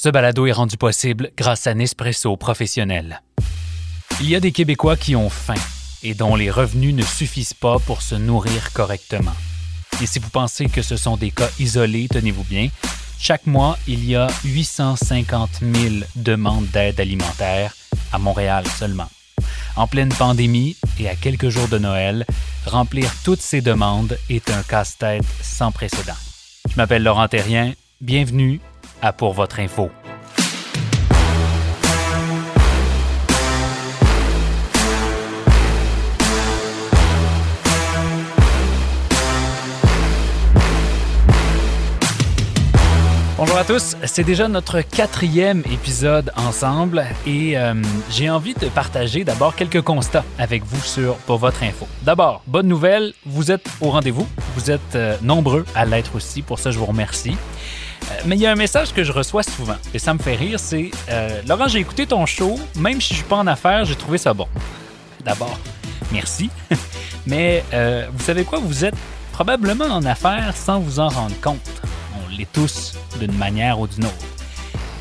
Ce balado est rendu possible grâce à Nespresso Professionnel. Il y a des Québécois qui ont faim et dont les revenus ne suffisent pas pour se nourrir correctement. Et si vous pensez que ce sont des cas isolés, tenez-vous bien, chaque mois, il y a 850 000 demandes d'aide alimentaire à Montréal seulement. En pleine pandémie et à quelques jours de Noël, remplir toutes ces demandes est un casse-tête sans précédent. Je m'appelle Laurent Terrien. Bienvenue à Pour votre info. Bonjour à tous, c'est déjà notre quatrième épisode ensemble et euh, j'ai envie de partager d'abord quelques constats avec vous sur pour votre info. D'abord, bonne nouvelle, vous êtes au rendez-vous, vous êtes euh, nombreux à l'être aussi, pour ça je vous remercie. Euh, mais il y a un message que je reçois souvent et ça me fait rire, c'est Laurent, j'ai écouté ton show, même si je suis pas en affaires, j'ai trouvé ça bon. D'abord, merci. mais vous savez quoi, vous êtes probablement en affaires sans vous en rendre compte tous d'une manière ou d'une autre.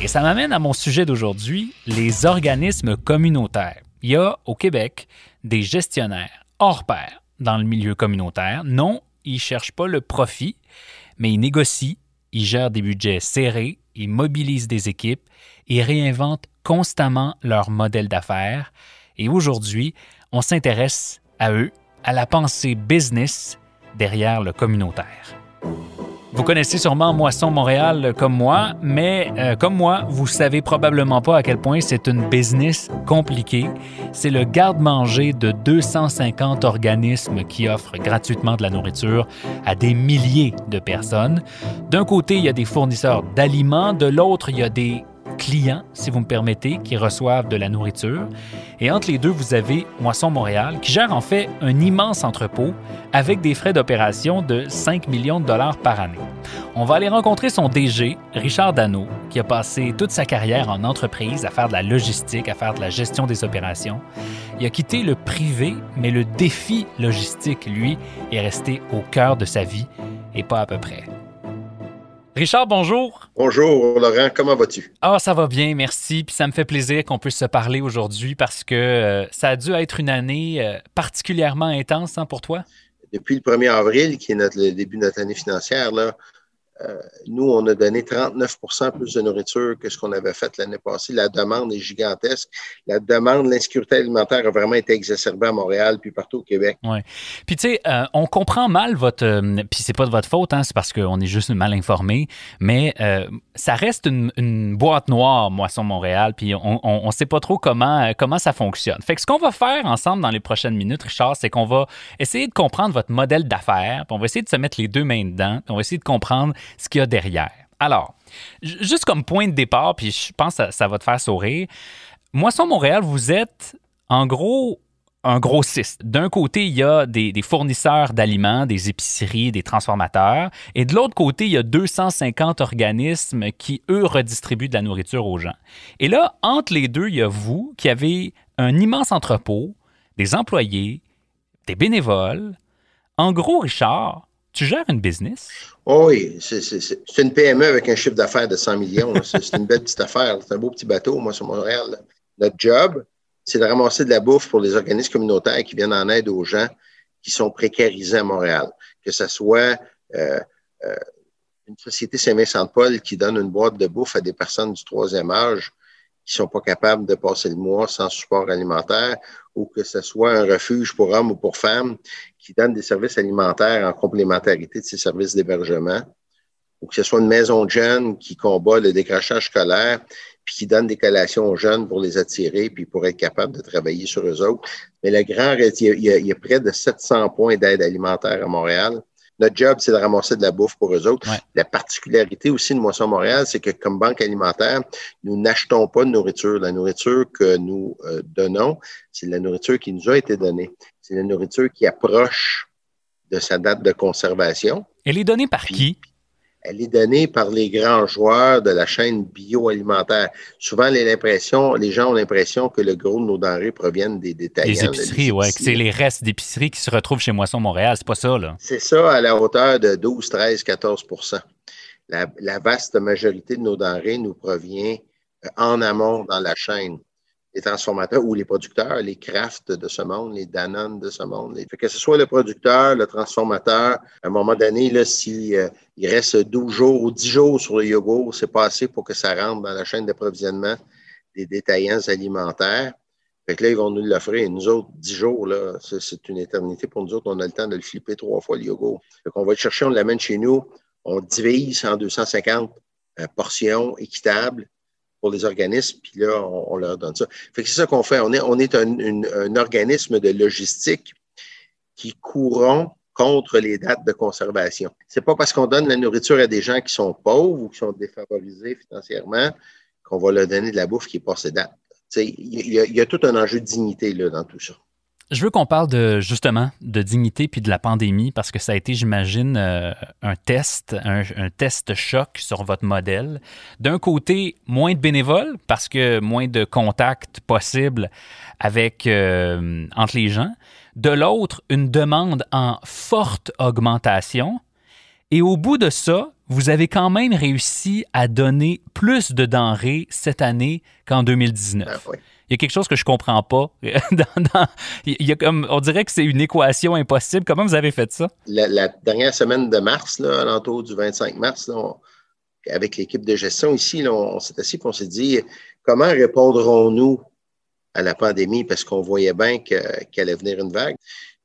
Et ça m'amène à mon sujet d'aujourd'hui, les organismes communautaires. Il y a au Québec des gestionnaires hors pair dans le milieu communautaire. Non, ils ne cherchent pas le profit, mais ils négocient, gèrent des budgets serrés, ils mobilisent des équipes, ils réinventent constamment leur modèle d'affaires. Et aujourd'hui, on s'intéresse à eux, à la pensée business derrière le communautaire. Vous connaissez sûrement Moisson Montréal comme moi, mais euh, comme moi, vous savez probablement pas à quel point c'est une business compliquée. C'est le garde-manger de 250 organismes qui offrent gratuitement de la nourriture à des milliers de personnes. D'un côté, il y a des fournisseurs d'aliments, de l'autre, il y a des clients, si vous me permettez, qui reçoivent de la nourriture. Et entre les deux, vous avez Moisson Montréal, qui gère en fait un immense entrepôt avec des frais d'opération de 5 millions de dollars par année. On va aller rencontrer son DG, Richard Dano, qui a passé toute sa carrière en entreprise à faire de la logistique, à faire de la gestion des opérations. Il a quitté le privé, mais le défi logistique, lui, est resté au cœur de sa vie et pas à peu près. Richard, bonjour. Bonjour, Laurent. Comment vas-tu? Ah, ça va bien, merci. Puis ça me fait plaisir qu'on puisse se parler aujourd'hui parce que euh, ça a dû être une année euh, particulièrement intense hein, pour toi? Depuis le 1er avril, qui est notre, le début de notre année financière, là, euh, nous, on a donné 39% plus de nourriture que ce qu'on avait fait l'année passée. La demande est gigantesque. La demande, l'insécurité alimentaire a vraiment été exacerbée à Montréal puis partout au Québec. Oui. Puis tu sais, euh, on comprend mal votre. Euh, puis c'est pas de votre faute, hein, c'est parce qu'on est juste mal informé. Mais ça reste une, boîte noire, Moisson Montréal. Puis on, ne sait pas trop comment, comment ça fonctionne. Fait que ce qu'on va faire ensemble dans les prochaines minutes, Richard, c'est qu'on va essayer de comprendre votre modèle d'affaires. On va essayer de se mettre les deux mains dedans. On va essayer de comprendre ce qu'il y a derrière. Alors, juste comme point de départ, puis je pense que ça, va te faire sourire. Moisson Montréal, vous êtes en gros un grossiste. D'un côté, il y a des, fournisseurs d'aliments, des épiceries, des transformateurs, et de l'autre côté, il y a 250 organismes qui, eux, redistribuent de la nourriture aux gens. Et là, entre les deux, il y a vous qui avez un immense entrepôt, des employés, des bénévoles. En gros, Richard, tu gères une business? Oh oui, c'est une PME avec un chiffre d'affaires de 100 millions. C'est une belle petite affaire. C'est un beau petit bateau, moi, sur Montréal. Notre job, c'est de ramasser de la bouffe pour les organismes communautaires qui viennent en aide aux gens qui sont précarisés à Montréal. Que ce soit euh, euh, une société Saint-Vincent-de-Paul qui donne une boîte de bouffe à des personnes du troisième âge qui sont pas capables de passer le mois sans support alimentaire, ou que ce soit un refuge pour hommes ou pour femmes qui donne des services alimentaires en complémentarité de ces services d'hébergement, ou que ce soit une maison de jeunes qui combat le décrochage scolaire, puis qui donne des collations aux jeunes pour les attirer, puis pour être capable de travailler sur eux autres. Mais le grand, il il y a près de 700 points d'aide alimentaire à Montréal. Notre job, c'est de ramasser de la bouffe pour eux autres. La particularité aussi de Moisson Montréal, c'est que comme banque alimentaire, nous n'achetons pas de nourriture. La nourriture que nous euh, donnons, c'est la nourriture qui nous a été donnée. C'est la nourriture qui approche de sa date de conservation. Elle est donnée par qui? Elle est donnée par les grands joueurs de la chaîne bioalimentaire. Souvent, les, les gens ont l'impression que le gros de nos denrées proviennent des détaillants. Les épiceries, oui. C'est les restes d'épiceries qui se retrouvent chez Moisson Montréal. C'est pas ça, là. C'est ça à la hauteur de 12, 13, 14 la, la vaste majorité de nos denrées nous provient euh, en amont dans la chaîne les transformateurs ou les producteurs, les crafts de ce monde, les Danone de ce monde. que ce soit le producteur, le transformateur, à un moment donné, s'il euh, il reste 12 jours ou 10 jours sur le yogourt, c'est pas assez pour que ça rentre dans la chaîne d'approvisionnement des détaillants alimentaires. Fait que là, ils vont nous l'offrir. Nous autres, 10 jours, c'est une éternité pour nous autres. On a le temps de le flipper trois fois, le yogourt. Fait qu'on va le chercher, on l'amène chez nous. On divise en 250 euh, portions équitables pour les organismes, puis là, on, leur donne ça. Fait que c'est ça qu'on fait. On est, un, organisme de logistique qui courront contre les dates de conservation. C'est pas parce qu'on donne la nourriture à des gens qui sont pauvres ou qui sont défavorisés financièrement qu'on va leur donner de la bouffe qui est pas ses dates. Il y, y, a tout un enjeu de dignité là, dans tout ça. Je veux qu'on parle de justement de dignité puis de la pandémie parce que ça a été, j'imagine, euh, un test, un, test choc sur votre modèle. D'un côté, moins de bénévoles parce que moins de contacts possibles avec euh, entre les gens. De l'autre, une demande en forte augmentation. Et au bout de ça, vous avez quand même réussi à donner plus de denrées cette année qu'en 2019 il y a quelque chose que je comprends pas. il y a comme, on dirait que c'est une équation impossible. Comment vous avez fait ça? La, dernière semaine de mars, là, l'entour du 25 mars, avec l'équipe de gestion ici, on, s'est assis et on s'est dit comment répondrons-nous à la pandémie? Parce qu'on voyait bien qu'elle allait venir une vague.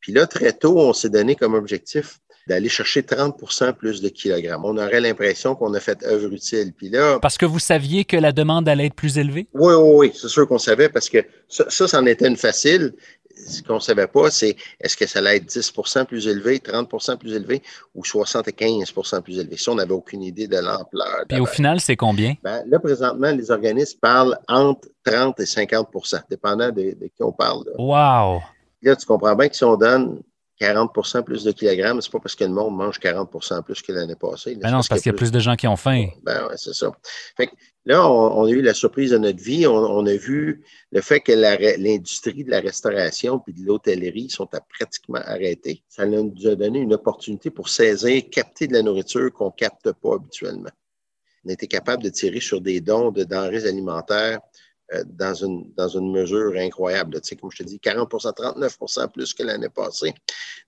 Puis là, très tôt, on s'est donné comme objectif d'aller chercher 30% plus de kilogrammes. On aurait l'impression qu'on a fait œuvre utile. Puis là, parce que vous saviez que la demande allait être plus élevée? Oui, oui, oui, c'est sûr qu'on savait parce que ça, ça, c'en était une facile. Ce qu'on ne savait pas, c'est est-ce que ça allait être 10% plus élevé, 30% plus élevé ou 75% plus élevé? Ça, on n'avait aucune idée de l'ampleur. Et au final, c'est combien? Ben, là, présentement, les organismes parlent entre 30 et 50% dépendant de, qui on parle. Wow! Là, tu comprends bien que si on donne 40% plus de kilogrammes, c'est pas parce que le monde mange 40% plus que l'année passée. Ben non, c'est parce qu'il y a plus de gens qui ont faim. Ben ouais, c'est ça. Fait là, on, a eu la surprise de notre vie. On, a vu le fait que l'industrie de la restauration et de l'hôtellerie sont pratiquement arrêtées. Ça nous a donné une opportunité pour saisir, capter de la nourriture qu'on ne capte pas habituellement. On a été capable de tirer sur des dons de denrées alimentaires dans une, dans une mesure incroyable. Tu sais, comme je te dis, 40 39 plus que l'année passée.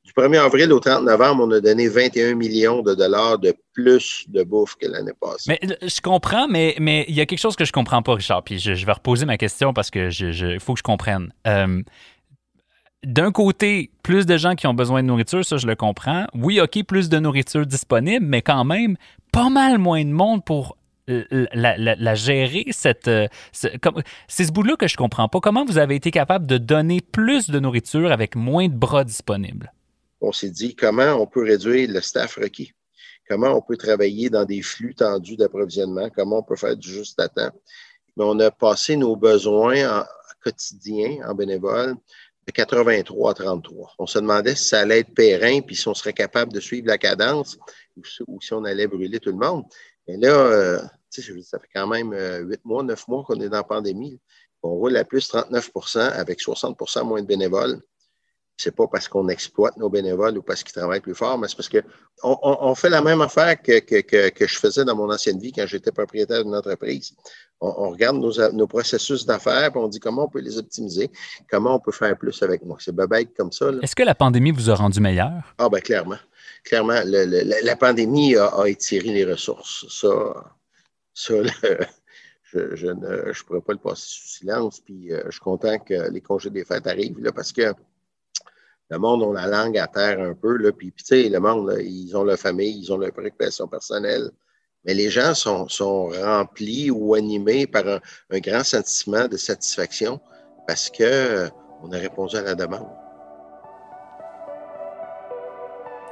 Du 1er avril au 30 novembre, on a donné 21 millions de dollars de plus de bouffe que l'année passée. Mais euh, je comprends, mais, mais il y a quelque chose que je comprends pas, Richard. Puis je, vais reposer ma question parce que il faut que je comprenne. Euh, d'un côté, plus de gens qui ont besoin de nourriture, ça je le comprends. Oui, OK, plus de nourriture disponible, mais quand même, pas mal moins de monde pour la, gérer, euh, c'est ce bout-là que je comprends pas. Comment vous avez été capable de donner plus de nourriture avec moins de bras disponibles? On s'est dit comment on peut réduire le staff requis, comment on peut travailler dans des flux tendus d'approvisionnement, comment on peut faire du juste à temps? Mais on a passé nos besoins en, quotidiens en bénévole de 83 à 33. On se demandait si ça allait être périn, puis si on serait capable de suivre la cadence ou si on allait brûler tout le monde. Mais là, euh, ça fait quand même euh, huit mois, neuf mois qu'on est dans la pandémie. On roule à plus 39% avec 60% moins de bénévoles. C'est pas parce qu'on exploite nos bénévoles ou parce qu'ils travaillent plus fort, mais c'est parce qu'on on, fait la même affaire que, que, je faisais dans mon ancienne vie quand j'étais propriétaire d'une entreprise. On, regarde nos, nos processus d'affaires et on dit comment on peut les optimiser, comment on peut faire plus avec moi. C'est bête comme ça. Est-ce que la pandémie vous a rendu meilleur? Ah, ben clairement clairement, la, pandémie a, étiré les ressources. Ça, je, ne pourrais pas le passer sous silence. Puis euh, je suis content que les congés des fêtes arrivent là, parce que le monde a la langue à terre un peu. Là, puis, tu sais, le monde, ils ont leur famille, ils ont leur préoccupation personnelle. Mais les gens sont, sont remplis ou animés par un, un grand sentiment de satisfaction parce qu'on euh, a répondu à la demande.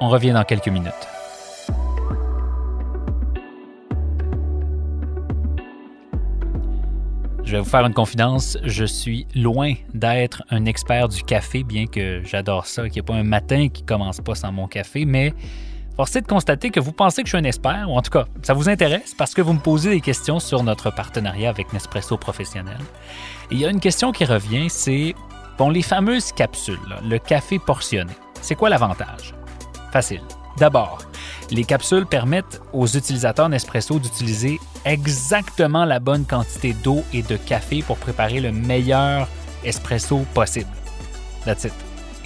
On revient dans quelques minutes. Je vais vous faire une confidence, je suis loin d'être un expert du café, bien que j'adore ça, qu'il n'y ait pas un matin qui commence pas sans mon café, mais force de constater que vous pensez que je suis un expert, ou en tout cas, ça vous intéresse parce que vous me posez des questions sur notre partenariat avec Nespresso Professionnel. Et il y a une question qui revient, c'est, bon, les fameuses capsules, le café portionné, c'est quoi l'avantage? Facile. D'abord, les capsules permettent aux utilisateurs Nespresso d'utiliser exactement la bonne quantité d'eau et de café pour préparer le meilleur espresso possible. That's it.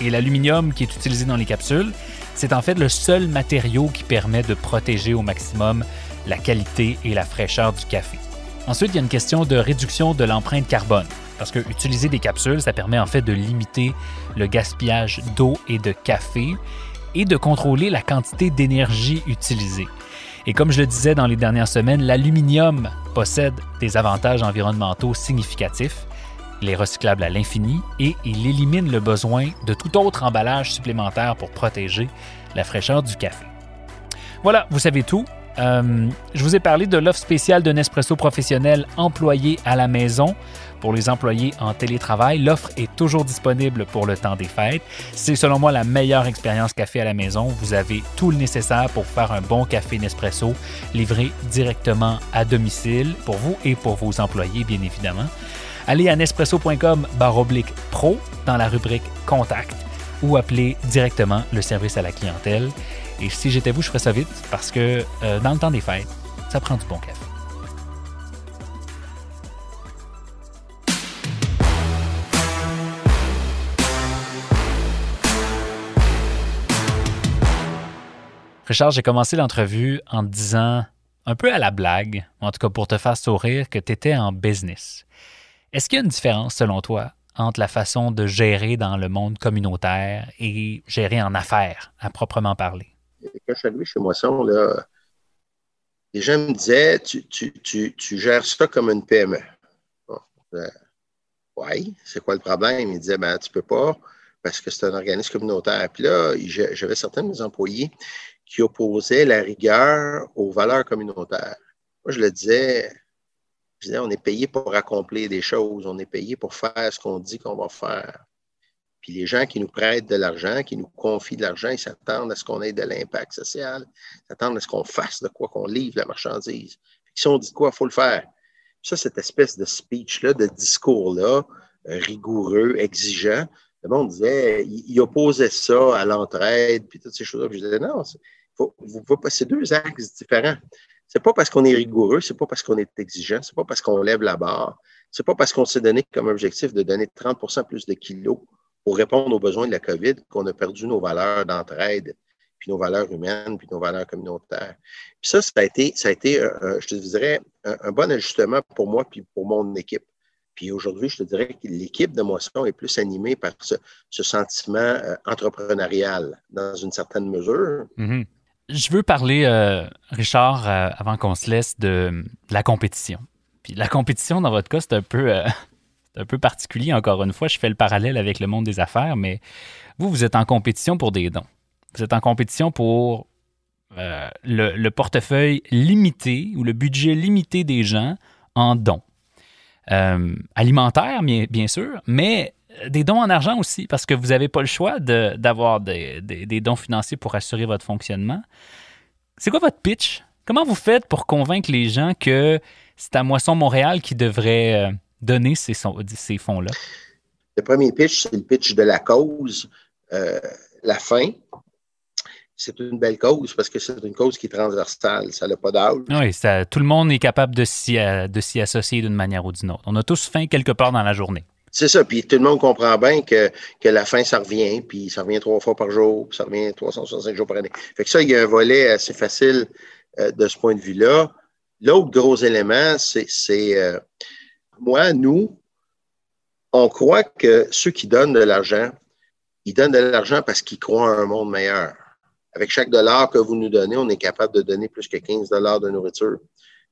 Et l'aluminium qui est utilisé dans les capsules, c'est en fait le seul matériau qui permet de protéger au maximum la qualité et la fraîcheur du café. Ensuite, il y a une question de réduction de l'empreinte carbone. Parce que utiliser des capsules, ça permet en fait de limiter le gaspillage d'eau et de café et de contrôler la quantité d'énergie utilisée. Et comme je le disais dans les dernières semaines, l'aluminium possède des avantages environnementaux significatifs. Il est recyclable à l'infini et il élimine le besoin de tout autre emballage supplémentaire pour protéger la fraîcheur du café. Voilà, vous savez tout. Euh, je vous ai parlé de l'offre spéciale de Nespresso professionnel employé à la maison. Pour les employés en télétravail, l'offre est toujours disponible pour le temps des fêtes. C'est selon moi la meilleure expérience café à la maison. Vous avez tout le nécessaire pour faire un bon café Nespresso livré directement à domicile pour vous et pour vos employés, bien évidemment. Allez à nespresso.com pro dans la rubrique Contact ou appelez directement le service à la clientèle. Et si j'étais vous, je ferais ça vite parce que euh, dans le temps des fêtes, ça prend du bon café. Richard, j'ai commencé l'entrevue en te disant, un peu à la blague, en tout cas pour te faire sourire, que tu étais en business. Est-ce qu'il y a une différence, selon toi, entre la façon de gérer dans le monde communautaire et gérer en affaires, à proprement parler? quand je suis chez Moisson, là, les gens me disaient tu, tu, gères ça comme une PME. Euh, oui, c'est quoi le problème? Ils disaient ben, tu peux pas parce que c'est un organisme communautaire. Puis là, j'avais certains de mes employés qui opposaient la rigueur aux valeurs communautaires. Moi, je le disais, je disais, on est payé pour accomplir des choses, on est payé pour faire ce qu'on dit qu'on va faire. Puis les gens qui nous prêtent de l'argent, qui nous confient de l'argent, ils s'attendent à ce qu'on ait de l'impact social, ils s'attendent à ce qu'on fasse de quoi, qu'on livre la marchandise. Puis si on dit quoi, il faut le faire. ça, cette espèce de speech-là, de discours-là, euh, rigoureux, exigeant, le monde disait, il, opposait ça à l'entraide, puis toutes ces choses-là. je disais, non, faut, vous passer deux axes différents. C'est pas parce qu'on est rigoureux, c'est pas parce qu'on est exigeant, c'est pas parce qu'on lève la barre, c'est pas parce qu'on s'est donné comme objectif de donner 30% plus de kilos pour répondre aux besoins de la COVID qu'on a perdu nos valeurs d'entraide, puis nos valeurs humaines, puis nos valeurs communautaires. Puis ça, ça a été, ça a été euh, euh, je te dirais, un, bon ajustement pour moi puis pour mon équipe. Puis aujourd'hui, je te dirais que l'équipe de Moisson est plus animée par ce, sentiment euh, entrepreneurial dans une certaine mesure. Mm-hmm. Je veux parler, Richard, avant qu'on se laisse, de, la compétition. Puis la compétition, dans votre cas, c'est un peu c'est un peu particulier, encore une fois. Je fais le parallèle avec le monde des affaires, mais vous, vous êtes en compétition pour des dons. Vous êtes en compétition pour euh, le, portefeuille limité ou le budget limité des gens en dons. Euh, alimentaires, bien, bien, sûr, mais des dons en argent aussi, parce que vous n'avez pas le choix d'avoir des, des, dons financiers pour assurer votre fonctionnement. C'est quoi votre pitch? Comment vous faites pour convaincre les gens que c'est à Moisson Montréal qui devrait euh, donner ces, ces fonds-là? Le premier pitch, c'est le pitch de la cause. Euh, la fin, c'est une belle cause parce que c'est une cause qui est transversale. Ça n'a pas d'âge. Oui, ça, tout le monde est capable de s'y, euh, de s'y associer d'une manière ou d'une autre. On a tous faim quelque part dans la journée. C'est ça. Puis tout le monde comprend bien que, que la faim, ça revient. Puis ça revient trois fois par jour. Puis ça revient 365 jours par année. Fait que ça, il y a un volet assez facile euh, de ce point de vue-là. L'autre gros élément, c'est, c'est moi, nous, on croit que ceux qui donnent de l'argent, ils donnent de l'argent parce qu'ils croient à un monde meilleur. Avec chaque dollar que vous nous donnez, on est capable de donner plus que 15 dollars de nourriture.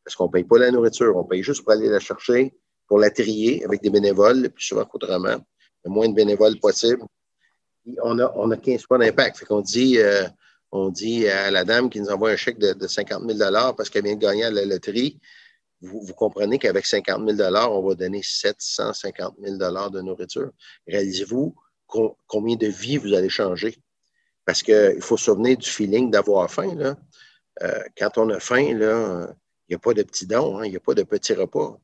Parce qu'on ne paye pas la nourriture, on paye juste pour aller la chercher, pour la trier avec des bénévoles, le plus souvent qu'autrement, le moins de bénévoles possible. on a, on a 15 points d'impact. Fait qu'on dit, euh, on dit à la dame qui nous envoie un chèque de, 50 000 parce qu'elle vient de gagner à la loterie, vous, comprenez qu'avec 50 000 on va donner 750 000 de nourriture. Réalisez-vous combien de vies vous allez changer? Parce qu'il faut se souvenir du feeling d'avoir faim. Euh, quand on a faim, il n'y a pas de petits dons, hein, il n'y a pas de petits repas.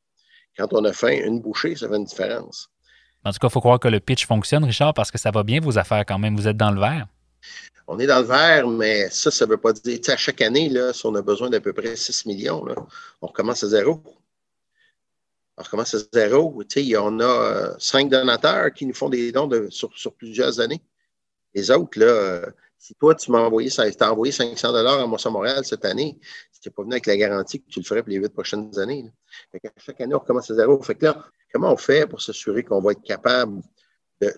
Quand on a faim, une bouchée, ça fait une différence. En tout cas, il faut croire que le pitch fonctionne, Richard, parce que ça va bien vos affaires quand même. Vous êtes dans le vert. On est dans le vert, mais ça, ça ne veut pas dire. À chaque année, là, si on a besoin d'à peu près 6 millions, on recommence à zéro. On recommence à zéro. En a euh, cinq donateurs qui nous font des dons sur, plusieurs années. Les autres, là, euh, si toi, tu m'as envoyé, as envoyé 500 dollars à Mont-Saint-Montréal cette année, si tu n'es pas venu avec la garantie que tu le ferais pour les huit prochaines années. chaque année, on recommence à zéro. Fait que là, comment on fait pour s'assurer qu'on va être capable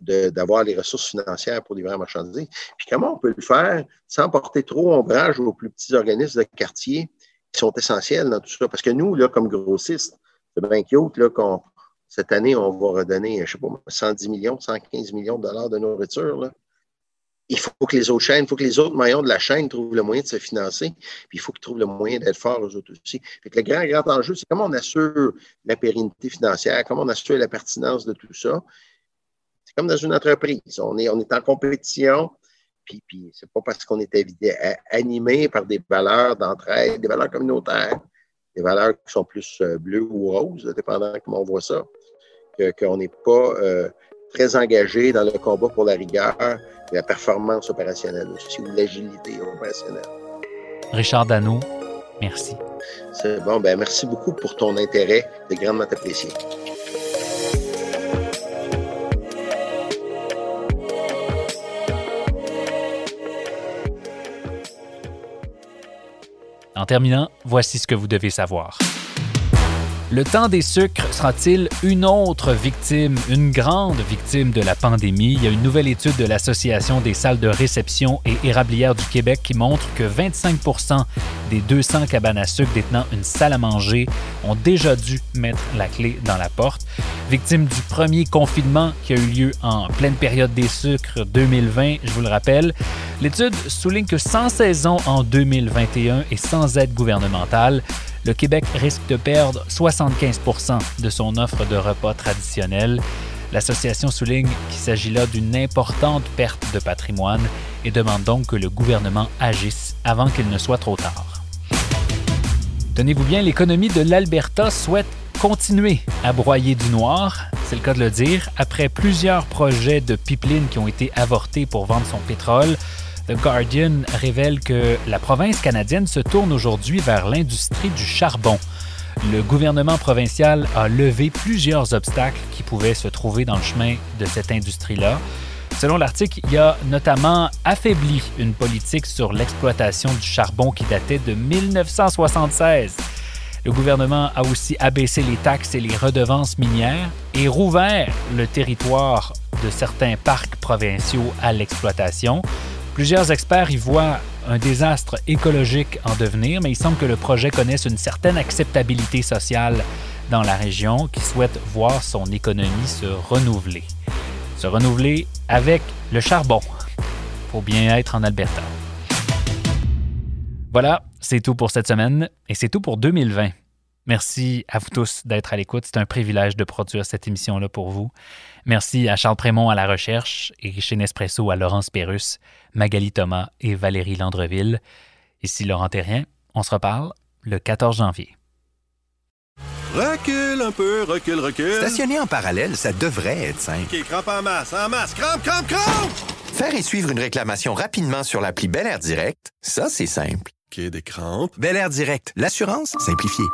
d'avoir les ressources financières pour livrer la marchandise? Puis comment on peut le faire sans porter trop ombrage aux plus petits organismes de quartier qui sont essentiels dans tout ça? Parce que nous, là, comme grossistes, c'est bien là, cette année, on va redonner, je ne sais pas, 110 millions, 115 millions de dollars de nourriture. Là il faut que les autres chaînes, il faut que les autres maillons de la chaîne trouvent le moyen de se financer, puis il faut qu'ils trouvent le moyen d'être forts aux autres aussi. Le grand, grand enjeu, c'est comment on assure la pérennité financière, comment on assure la pertinence de tout ça. C'est comme dans une entreprise. On est, on est en compétition, puis, puis c'est pas parce qu'on est animé par des valeurs d'entraide, des valeurs communautaires, des valeurs qui sont plus euh, bleues ou roses, dépendant de comment on voit ça, qu'on n'est pas euh, très engagé dans le combat pour la rigueur, la performance opérationnelle aussi, ou l'agilité opérationnelle. Richard Dano, merci. C'est bon, ben merci beaucoup pour ton intérêt, c'est grandement apprécié. En terminant, voici ce que vous devez savoir. Le temps des sucres sera-t-il une autre victime, une grande victime de la pandémie? Il y a une nouvelle étude de l'Association des salles de réception et érablières du Québec qui montre que 25% des 200 cabanes à sucre détenant une salle à manger ont déjà dû mettre la clé dans la porte. Victime du premier confinement qui a eu lieu en pleine période des sucres 2020, je vous le rappelle, l'étude souligne que sans saison en 2021 et sans aide gouvernementale, le Québec risque de perdre 75% de son offre de repas traditionnels. L'association souligne qu'il s'agit là d'une importante perte de patrimoine et demande donc que le gouvernement agisse avant qu'il ne soit trop tard. Tenez-vous bien, l'économie de l'Alberta souhaite continuer à broyer du noir, c'est le cas de le dire, après plusieurs projets de pipeline qui ont été avortés pour vendre son pétrole. The Guardian révèle que la province canadienne se tourne aujourd'hui vers l'industrie du charbon. Le gouvernement provincial a levé plusieurs obstacles qui pouvaient se trouver dans le chemin de cette industrie-là. Selon l'article, il a notamment affaibli une politique sur l'exploitation du charbon qui datait de 1976. Le gouvernement a aussi abaissé les taxes et les redevances minières et rouvert le territoire de certains parcs provinciaux à l'exploitation. Plusieurs experts y voient un désastre écologique en devenir, mais il semble que le projet connaisse une certaine acceptabilité sociale dans la région qui souhaite voir son économie se renouveler. Se renouveler avec le charbon pour bien être en Alberta. Voilà, c'est tout pour cette semaine et c'est tout pour 2020. Merci à vous tous d'être à l'écoute. C'est un privilège de produire cette émission-là pour vous. Merci à Charles Prémont à la recherche et chez Nespresso à Laurence Pérus, Magali Thomas et Valérie Landreville. Ici Laurent Terrien. On se reparle le 14 janvier. Recule un peu, recule, recule. Stationner en parallèle, ça devrait être simple. OK, crampe en masse, en masse, crampe, crampe, crampe! Faire et suivre une réclamation rapidement sur l'appli Bel Air Direct, ça, c'est simple. OK, des crampes. Bel Air Direct, l'assurance simplifiée.